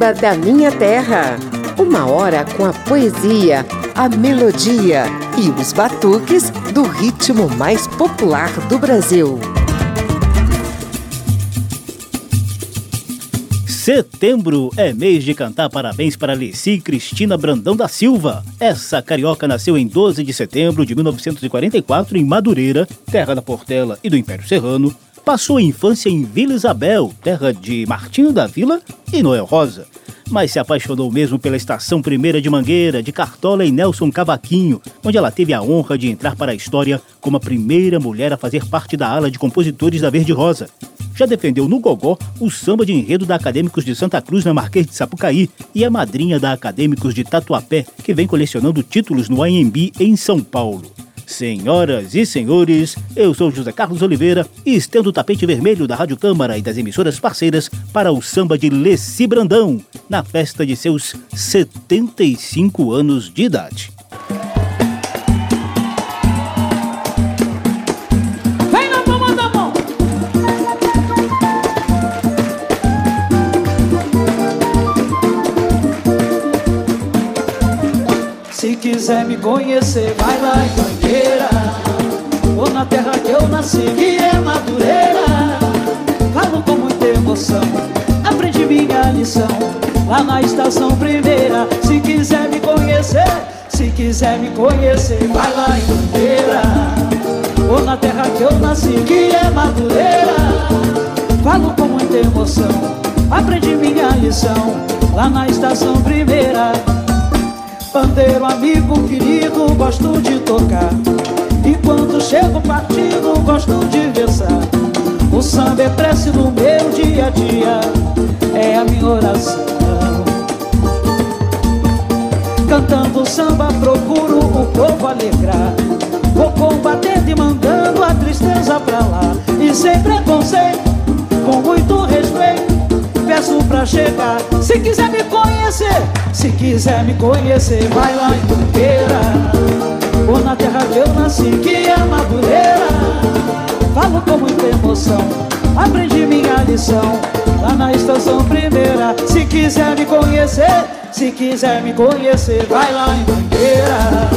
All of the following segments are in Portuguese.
Samba da Minha Terra. Uma hora com a poesia, a melodia e os batuques do ritmo mais popular do Brasil. Setembro é mês de cantar parabéns para Leci Cristina Brandão da Silva. Essa carioca nasceu em 12 de setembro de 1944 em Madureira, terra da Portela e do Império Serrano. Passou a infância em Vila Isabel, terra de Martinho da Vila e Noel Rosa. Mas se apaixonou mesmo pela Estação Primeira de Mangueira, de Cartola e Nelson Cavaquinho, onde ela teve a honra de entrar para a história como a primeira mulher a fazer parte da ala de compositores da Verde Rosa já defendeu no Gogó o samba de enredo da Acadêmicos de Santa Cruz na Marquês de Sapucaí e é madrinha da Acadêmicos de Tatuapé, que vem colecionando títulos no AMB em São Paulo. Senhoras e senhores, eu sou José Carlos Oliveira e estendo o tapete vermelho da Rádio Câmara e das emissoras parceiras para o samba de Leci Brandão, na festa de seus 75 anos de idade. Quiser me conhecer, vai lá em Mangueira. Ou na terra que eu nasci, que é Madureira. Falo com muita emoção, aprendi minha lição. Lá na estação primeira, se quiser me conhecer Se quiser me conhecer, vai lá em Mangueira. Ou na terra que eu nasci, que é Madureira. Falo com muita emoção, aprendi minha lição. Lá na estação primeira Pandeiro, amigo querido, gosto de tocar. E quando chego partido, gosto de versar. O samba é prece no meu dia a dia É a minha oração. Cantando samba procuro o povo alegrar. Vou combatendo e mandando a tristeza pra lá. E sem preconceito, com muito respeito peço pra chegar. Se quiser me conhecer, se quiser me conhecer Vai lá em Mangueira Ou na terra que eu nasci, que é Madureira. Falo com muita emoção, aprendi minha lição. Lá na estação primeira Se quiser me conhecer, se quiser me conhecer Vai lá em Mangueira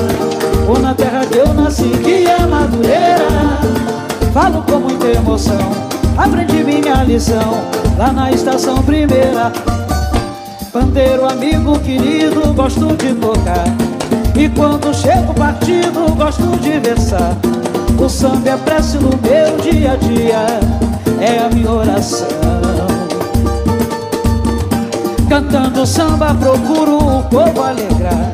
Ou na terra que eu nasci, que é Madureira. Falo com muita emoção Aprendi minha lição lá na estação primeira. Pandeiro, amigo querido, gosto de tocar. E quando chego partido, gosto de versar. O samba é prece no meu dia a dia É a minha oração. Cantando samba procuro o povo alegrar.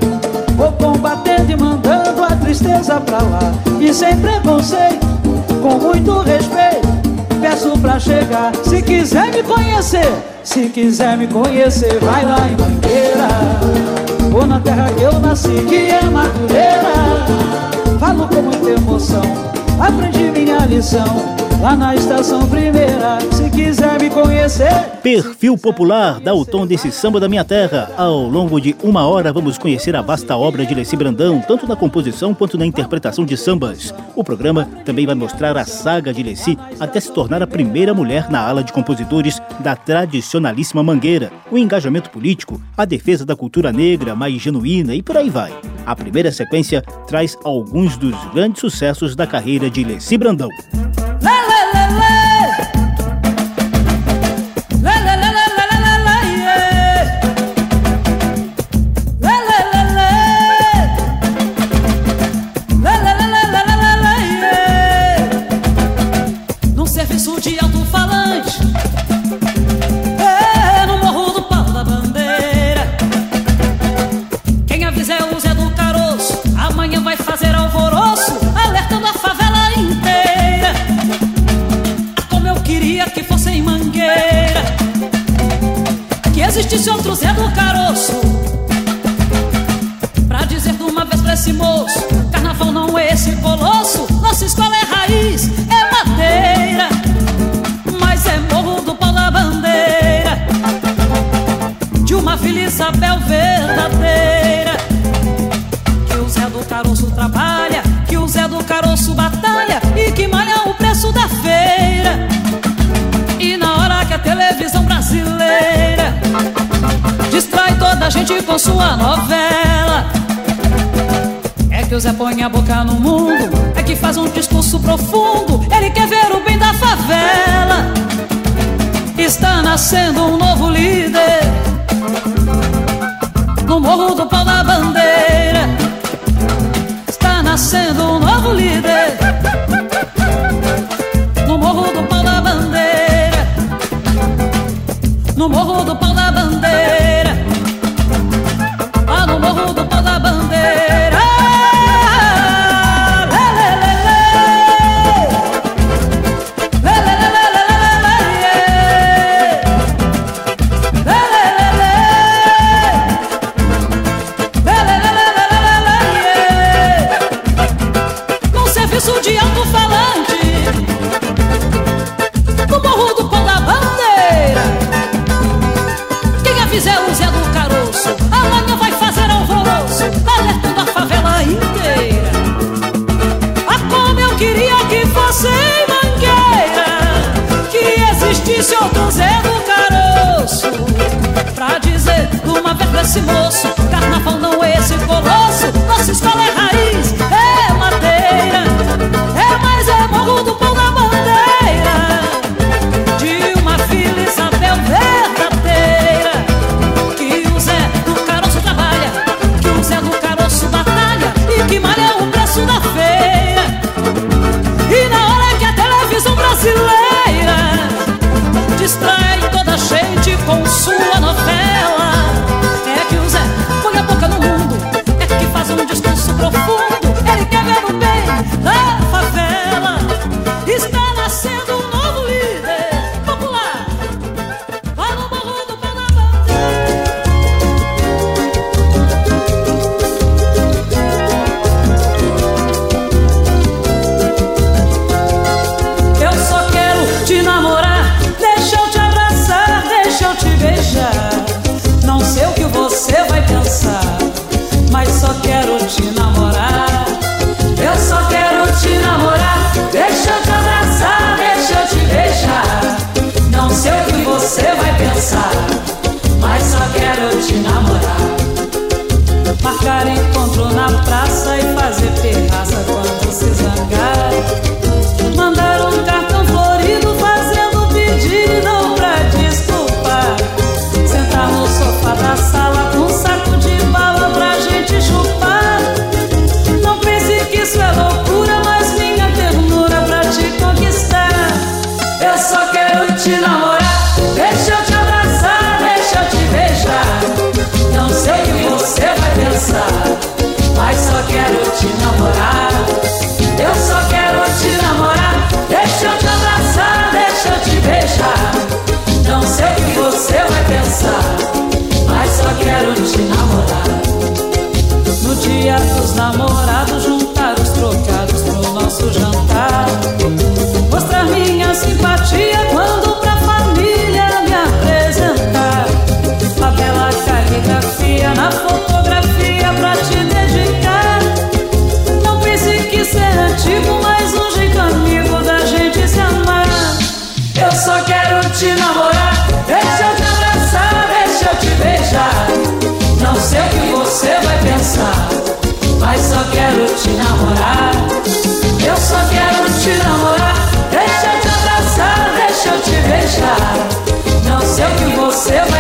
Vou combatendo e mandando a tristeza pra lá. E sem preconceito, com muito respeito peço pra chegar. Se quiser me conhecer, se quiser me conhecer Vai lá em Mangueira. Ou na terra que eu nasci, que é Madureira. Falo com muita emoção, aprendi minha lição lá na estação primeira. Se quiser me conhecer. Perfil popular dá o tom desse samba da minha terra. Ao longo de uma hora vamos conhecer a vasta obra de Leci Brandão, tanto na composição quanto na interpretação de sambas. O programa também vai mostrar a saga de Leci até se tornar a primeira mulher na ala de compositores da tradicionalíssima Mangueira, o engajamento político, a defesa da cultura negra mais genuína e por aí vai. A primeira sequência traz alguns dos grandes sucessos da carreira de Leci Brandão. Existisse outro Zé do Caroço. Pra dizer de uma vez pra esse moço Carnaval não é esse colosso. Nossa escola é raiz, é madeira Mas é morro do pau da bandeira. De uma filha Isabel verdadeira. Que o Zé do Caroço trabalha Que o Zé do Caroço batalha E que malha o preço da feira. E na hora que a televisão brasileira toda gente com sua novela. É que o Zé põe a boca no mundo, é que faz um discurso profundo. Ele quer ver o bem da favela. Está nascendo um novo líder no morro do pau da bandeira. Está nascendo um novo líder esse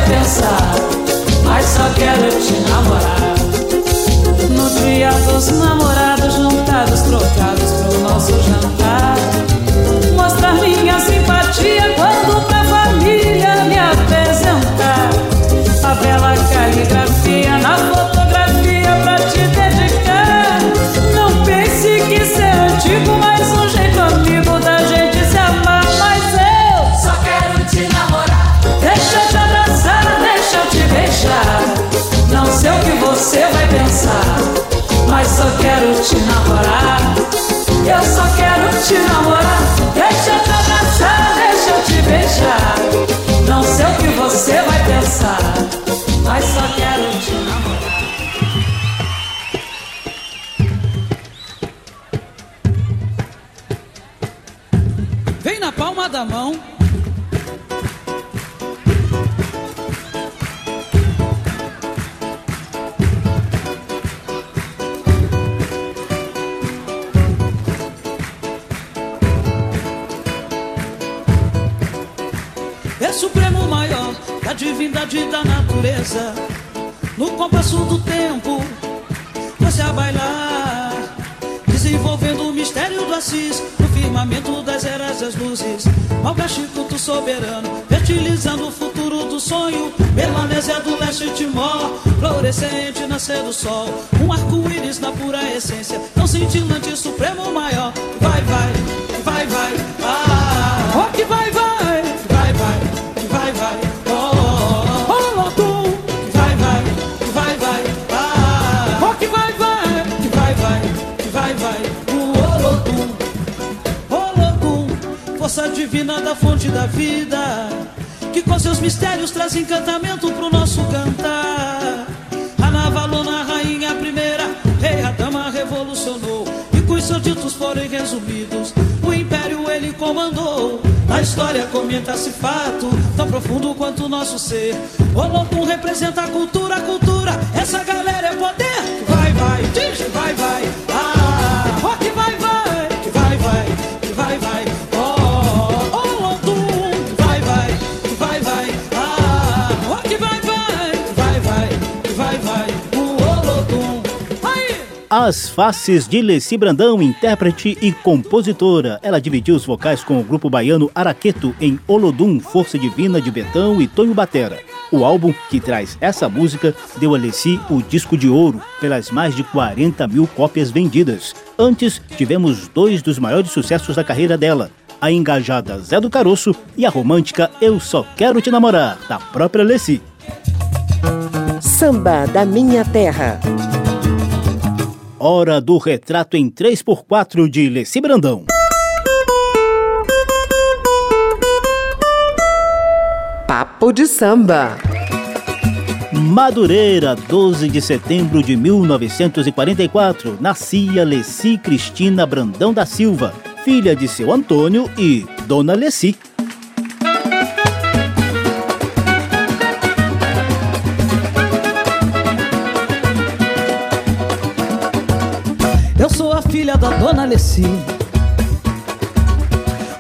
pensar, mas só quero te namorar. No dia dos namorados. te namorar. Eu só quero te namorar. Deixa eu te abraçar, deixa eu te beijar. Não sei o que você vai pensar, mas só quero te namorar. Vem na palma da mão. Da natureza. No compasso do tempo, você a bailar, desenvolvendo o mistério do Assis, no firmamento das eras das luzes. Malgache culto soberano, fertilizando o futuro do sonho. Melanésia do leste Timor, florescente nascer do sol. Um arco-íris na pura essência, tão cintilante, supremo maior. Vai, vai, vai, vai, ah, divina da fonte da vida, que com seus mistérios traz encantamento pro nosso cantar. A Navalona, rainha primeira, rei a dama revolucionou, e com seus ditos forem resumidos, o império ele comandou. A história comenta-se fato, tão profundo quanto o nosso ser. Olodum representa a cultura, a cultura, essa galera é poder. Vai, vai, diz, vai, vai, As faces de Leci Brandão, intérprete e compositora. Ela dividiu os vocais com o grupo baiano Araqueto em Olodum, Força Divina de Betão e Tonho Batera. O álbum que traz essa música deu a Leci o disco de ouro pelas mais de 40 mil cópias vendidas. Antes, tivemos dois dos maiores sucessos da carreira dela. A engajada Zé do Caroço e a romântica Eu Só Quero Te Namorar, da própria Leci. Samba da Minha Terra. Hora do retrato em 3x4 de Leci Brandão. Papo de samba. Madureira, 12 de setembro de 1944, nascia Leci Cristina Brandão da Silva, filha de seu Antônio e Dona Leci. Alessi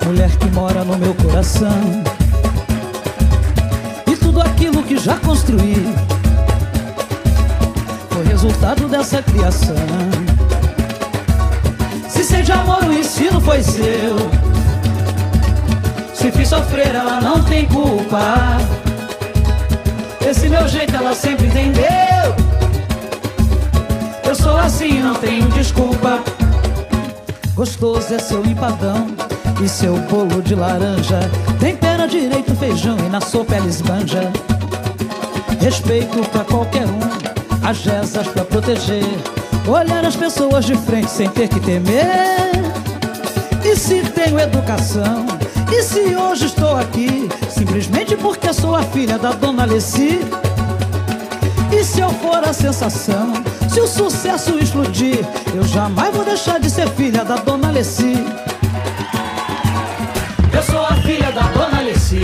Mulher que mora no meu coração. E tudo aquilo que já construí Foi resultado dessa criação. Se sente amor, o ensino foi seu. Se fiz sofrer, ela não tem culpa. Esse meu jeito ela sempre entendeu. Eu sou assim, não tenho desculpa. Gostoso é seu empadão e seu bolo de laranja. Tempera direito feijão e na sopa ela esbanja. Respeito pra qualquer um, as rezas pra proteger. Olhar as pessoas de frente sem ter que temer. E se tenho educação? E se hoje estou aqui? Simplesmente porque sou a filha da dona Alessi? E se eu for a sensação? Se o sucesso explodir, eu jamais vou deixar de ser filha da dona Alessi. Eu sou a filha da dona Alessi.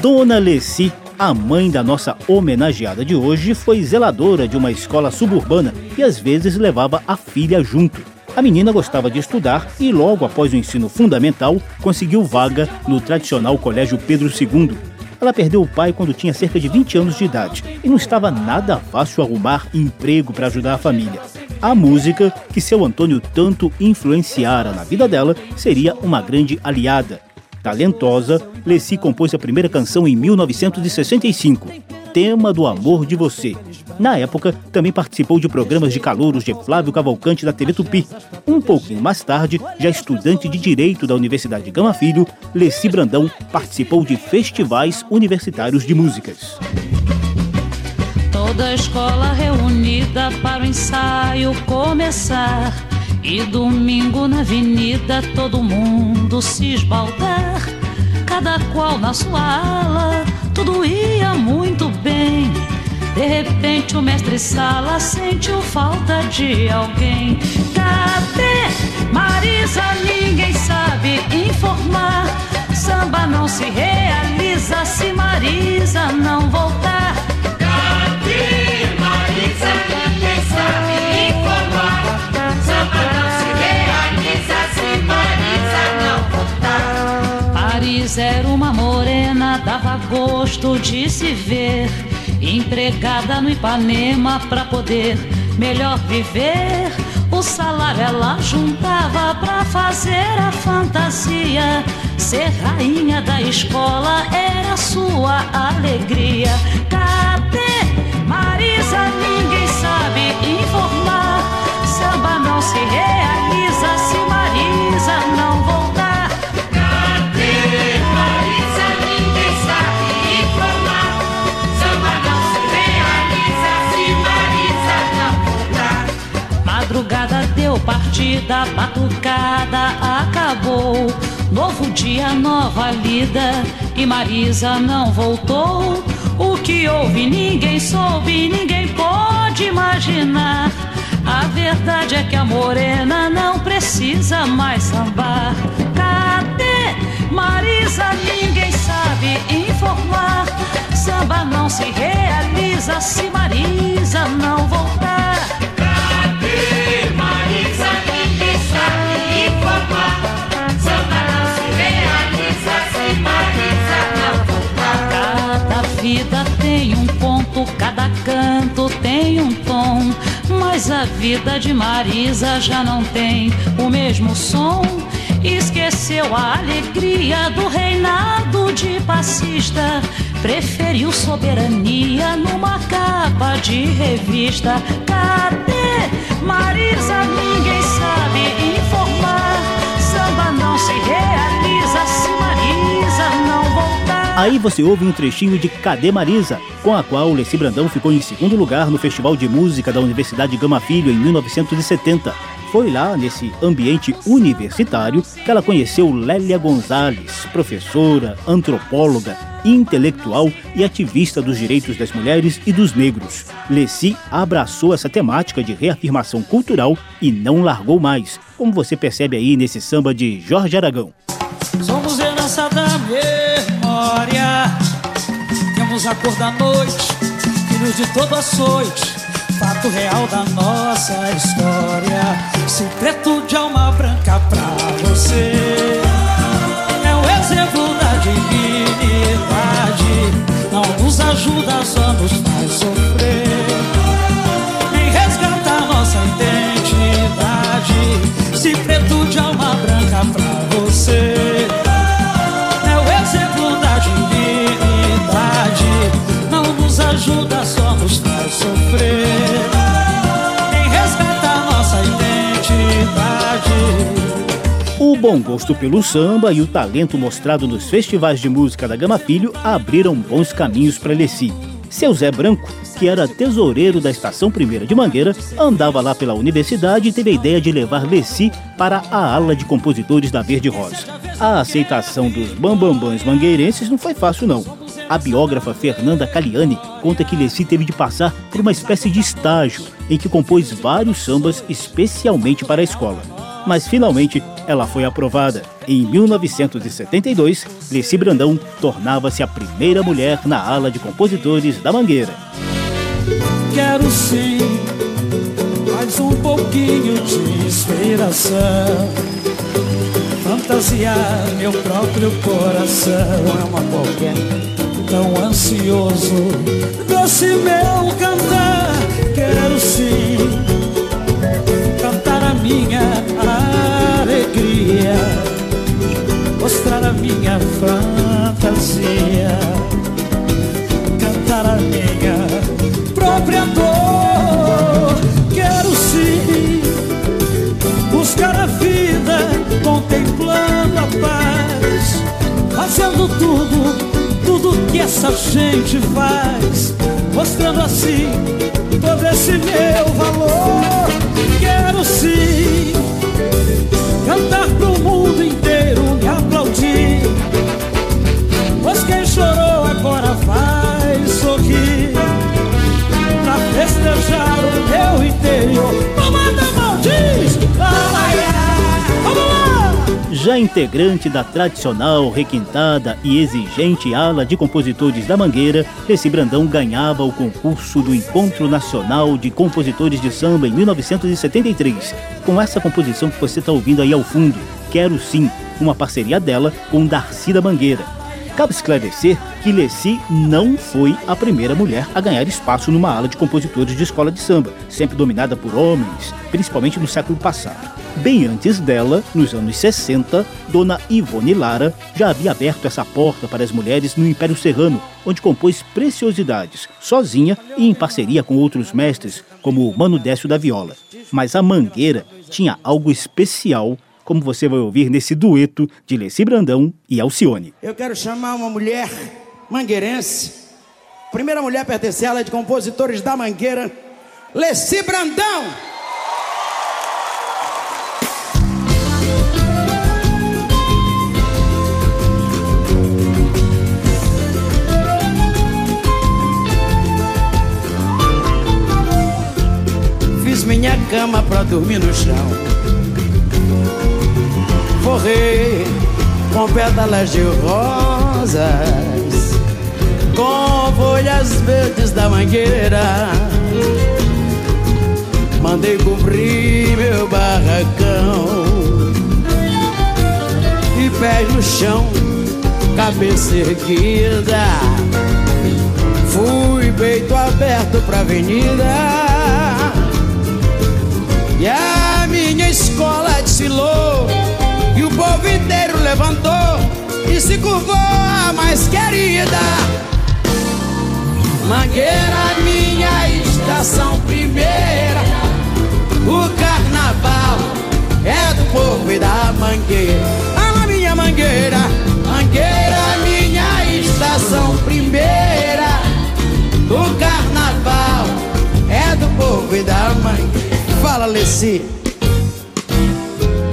Dona Leci, a mãe da nossa homenageada de hoje, foi zeladora de uma escola suburbana e às vezes levava a filha junto. A menina gostava de estudar e logo após o ensino fundamental conseguiu vaga no tradicional Colégio Pedro II. Ela perdeu o pai quando tinha cerca de 20 anos de idade e não estava nada fácil arrumar emprego para ajudar a família. A música, que seu Antônio tanto influenciara na vida dela, seria uma grande aliada. Talentosa, Leci compôs a primeira canção em 1965, Tema do Amor de Você. Na época, também participou de programas de calouros de Flávio Cavalcante da TV Tupi. Um pouquinho mais tarde, já estudante de Direito da Universidade Gama Filho, Leci Brandão participou de festivais universitários de músicas. Toda a escola reunida para o ensaio começar. E domingo na avenida todo mundo se esbaldar. Cada qual na sua ala, tudo ia muito bem. De repente o mestre sala sentiu falta de alguém. Cadê Marisa? Ninguém sabe informar. Samba não se realiza se Marisa não voltar. Cadê Marisa? Não se realiza se Marisa não voltar. Paris era uma morena da dava gosto de se ver empregada no Ipanema pra poder melhor viver. O salário ela juntava pra fazer a fantasia. Ser rainha da escola era sua alegria. Cadê Marisa? Ninguém sabe informar. Não se realiza se Marisa não voltar. Cadê Marisa? Ninguém sabe informar. Samba não se realiza se Marisa não voltar. Madrugada deu partida, batucada acabou. Novo dia, nova lida e Marisa não voltou. O que houve ninguém soube, ninguém pode imaginar. A verdade é que a morena não precisa mais sambar. Cadê Marisa? Ninguém sabe informar. Samba não se realiza se Marisa não voltar. Cadê Marisa? Ninguém sabe informar. Samba não se realiza se Marisa não voltar. Cada vida tem um ponto, cada Mas a vida de Marisa já não tem o mesmo som. Esqueceu a alegria do reinado de passista. Preferiu soberania numa capa de revista. Cadê Marisa? Ninguém sabe informar. Aí você ouve um trechinho de Cadê Marisa, com a qual Leci Brandão ficou em segundo lugar no Festival de Música da Universidade Gama Filho em 1970. Foi lá, nesse ambiente universitário, que ela conheceu Lélia Gonzalez, professora, antropóloga, intelectual e ativista dos direitos das mulheres e dos negros. Leci abraçou essa temática de reafirmação cultural e não largou mais, como você percebe aí nesse samba de Jorge Aragão. Temos a cor da noite, filhos de todo açoite. Fato real da nossa história. Se preto de alma branca pra você. É o exemplo da dignidade. Não nos ajuda, só nos faz sofrer. Bom gosto pelo samba e o talento mostrado nos festivais de música da Gama Filho abriram bons caminhos para Leci. Seu Zé Branco, que era tesoureiro da Estação Primeira de Mangueira, andava lá pela universidade e teve a ideia de levar Leci para a ala de compositores da Verde Rosa. A aceitação dos bambambãs mangueirenses não foi fácil não. A biógrafa Fernanda Caliani conta que Leci teve de passar por uma espécie de estágio em que compôs vários sambas especialmente para a escola mas finalmente ela foi aprovada. Em 1972, Leci Brandão tornava-se a primeira mulher na ala de compositores da Mangueira. Quero sim mais um pouquinho de inspiração. Fantasiar meu próprio coração. Não é uma qualquer. Tão ansioso desse meu Cantar a minha própria dor. Quero sim buscar a vida, contemplando a paz, fazendo tudo, tudo que essa gente faz, mostrando assim todo esse meu valor. Quero sim Já integrante da tradicional, requintada e exigente ala de compositores da Mangueira, Leci Brandão ganhava o concurso do Encontro Nacional de Compositores de Samba em 1973, com essa composição que você está ouvindo aí ao fundo, Quero Sim, uma parceria dela com Darcy da Mangueira. Cabe esclarecer que Leci não foi a primeira mulher a ganhar espaço numa ala de compositores de escola de samba, sempre dominada por homens, principalmente no século passado. Bem antes dela, nos anos 60, Dona Ivone Lara já havia aberto essa porta para as mulheres no Império Serrano, onde compôs preciosidades, sozinha e em parceria com outros mestres, como o Mano Décio da Viola. Mas a Mangueira tinha algo especial como você vai ouvir nesse dueto de Leci Brandão e Alcione. Eu quero chamar uma mulher mangueirense. Primeira mulher a pertencer de compositores da Mangueira, Leci Brandão. Fiz minha cama pra dormir no chão. Forrei com pétalas de rosas, com folhas verdes da mangueira. Mandei cobrir meu barracão e pés no chão, cabeça erguida. Fui peito aberto pra avenida. E a minha escola desfilou povo inteiro levantou E se curvou a mais querida. Mangueira, minha estação primeira. O carnaval é do povo e da mangueira. Ah, minha mangueira Mangueira, minha estação primeira. O carnaval é do povo e da mangueira. Fala, Leci.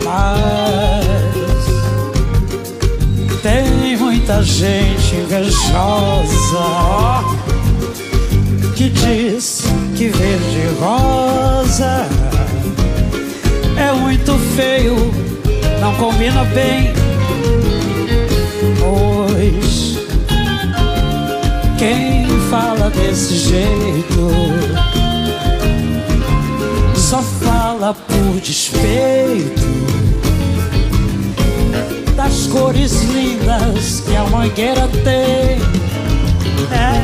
Mas gente invejosa que diz que verde rosa é muito feio, não combina bem. Pois quem fala desse jeito só fala por despeito das cores lindas que a mangueira tem. É,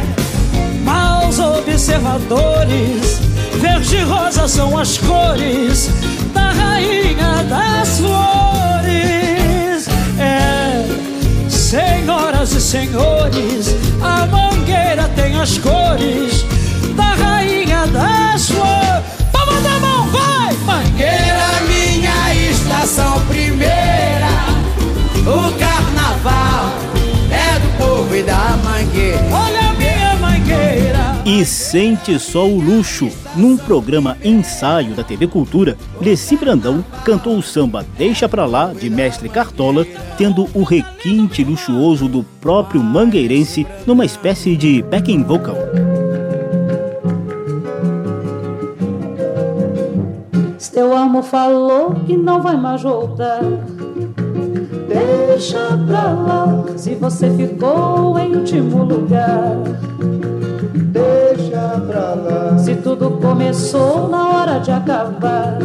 maus observadores, verde e rosa são as cores da rainha das flores. É, senhoras e senhores, a mangueira tem as cores da rainha das flores. Palma da mão, vai! Mangueira, minha estação primeira. O carnaval é do povo e da mangueira. Olha a minha mangueira! E sente só o luxo. Num programa ensaio da TV Cultura, Leci Brandão cantou o samba Deixa Pra Lá, de Mestre Cartola, tendo o requinte luxuoso do próprio mangueirense numa espécie de backing vocal. Teu amor falou que não vai mais voltar. Deixa pra lá, se você ficou em último lugar. Deixa pra lá, Se tudo começou na hora de acabar.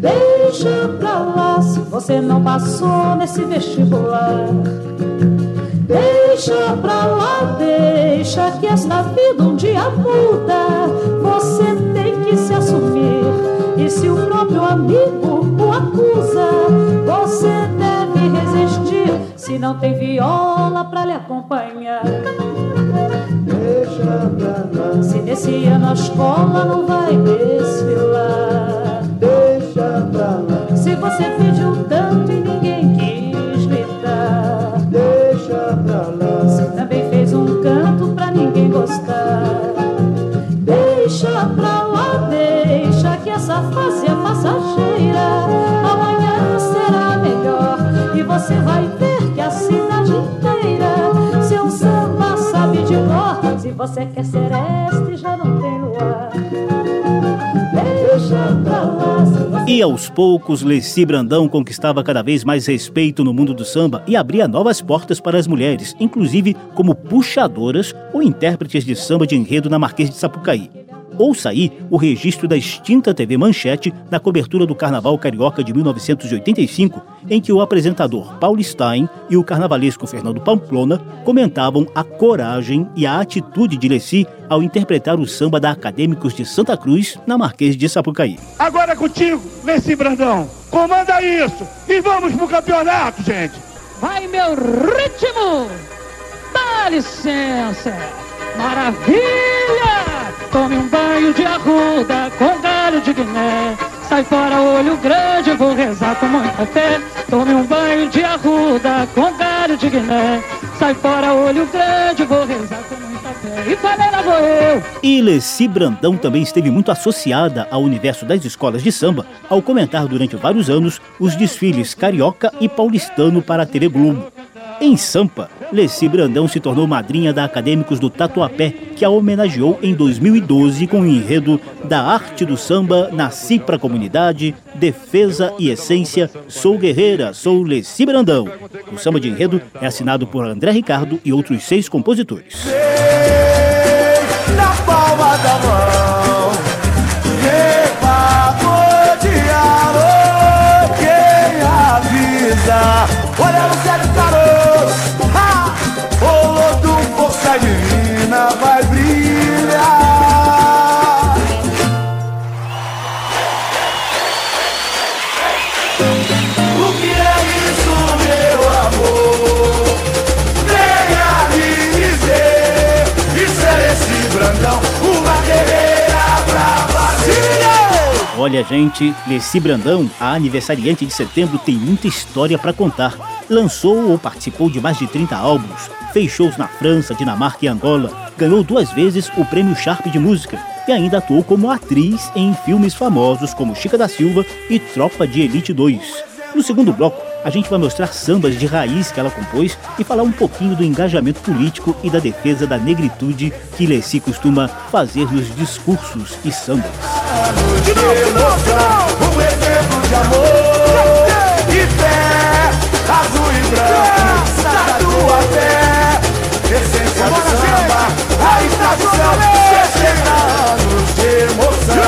Deixa pra lá, se você não passou nesse vestibular. Deixa pra lá, deixa que esta vida um dia muda. Você tem que se assumir. E se o próprio amigo o acusa, você deve resistir. Se não tem viola pra lhe acompanhar. deixa pra lá, Se nesse ano a escola não vai desfilar. deixa pra lá, Se você você quer ser este, já não tem luar. Deixa pra lá, E aos poucos, Leci Brandão conquistava cada vez mais respeito no mundo do samba e abria novas portas para as mulheres, inclusive como puxadoras ou intérpretes de samba de enredo na Marquês de Sapucaí. Ouça aí o registro da extinta TV Manchete na cobertura do Carnaval Carioca de 1985, em que o apresentador Paulo Stein e o carnavalesco Fernando Pamplona comentavam a coragem e a atitude de Leci ao interpretar o samba da Acadêmicos de Santa Cruz na Marquês de Sapucaí. Agora é contigo, Leci Brandão. Comanda isso e vamos pro campeonato, gente. Vai meu ritmo! Dá licença! Maravilha! Tome um banho de arruda com galho de Guiné. Sai fora, olho grande, vou rezar com muita fé. Tome um banho de arruda com galho de Guiné. Sai fora, olho grande, vou rezar com muita fé. E lá vou eu! E Leci Brandão também esteve muito associada ao universo das escolas de samba, ao comentar durante vários anos os desfiles carioca e paulistano para a TV Globo. Em Sampa, Leci Brandão se tornou madrinha da Acadêmicos do Tatuapé, que a homenageou em 2012 com o enredo da arte do samba, nasci pra comunidade, defesa e essência, sou guerreira, sou Leci Brandão. O samba de enredo é assinado por André Ricardo e outros seis compositores. na palma da mão. Olha, gente, Leci Brandão, a aniversariante de setembro, tem muita história para contar. Lançou ou participou de mais de 30 álbuns, fez shows na França, Dinamarca e Angola, ganhou duas vezes o Prêmio Sharp de Música e ainda atuou como atriz em filmes famosos como Chica da Silva e Tropa de Elite 2. No segundo bloco, a gente vai mostrar sambas de raiz que ela compôs e falar um pouquinho do engajamento político e da defesa da negritude que Leci costuma fazer nos discursos e sambas. De emoção Um exemplo de amor E fé Azul e branco tua fé. Essência do samba tradição 60 anos de emoção.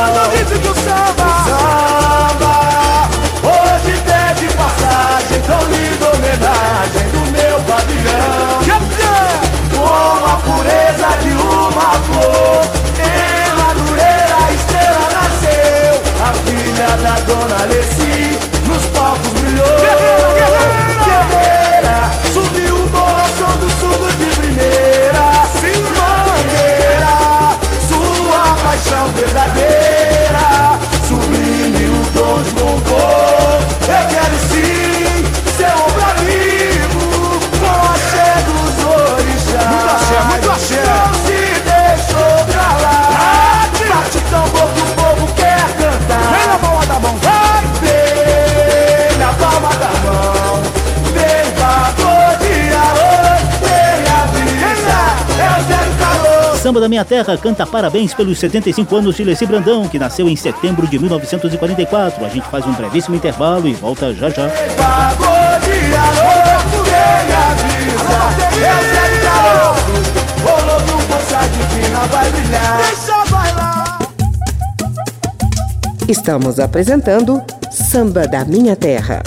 Do samba! Samba homenagem Do meu pavilhão. Com a pureza de uma flor Em Madureira a estrela nasceu. A filha da dona Leci Nos palcos brilhou. Guerreira Subiu o morro do sul de primeira. Mangueira Sua paixão verdadeira Samba da Minha Terra canta parabéns pelos 75 anos de Leci Brandão, que nasceu em setembro de 1944. A gente faz um brevíssimo intervalo e volta já já. Estamos apresentando Samba da Minha Terra.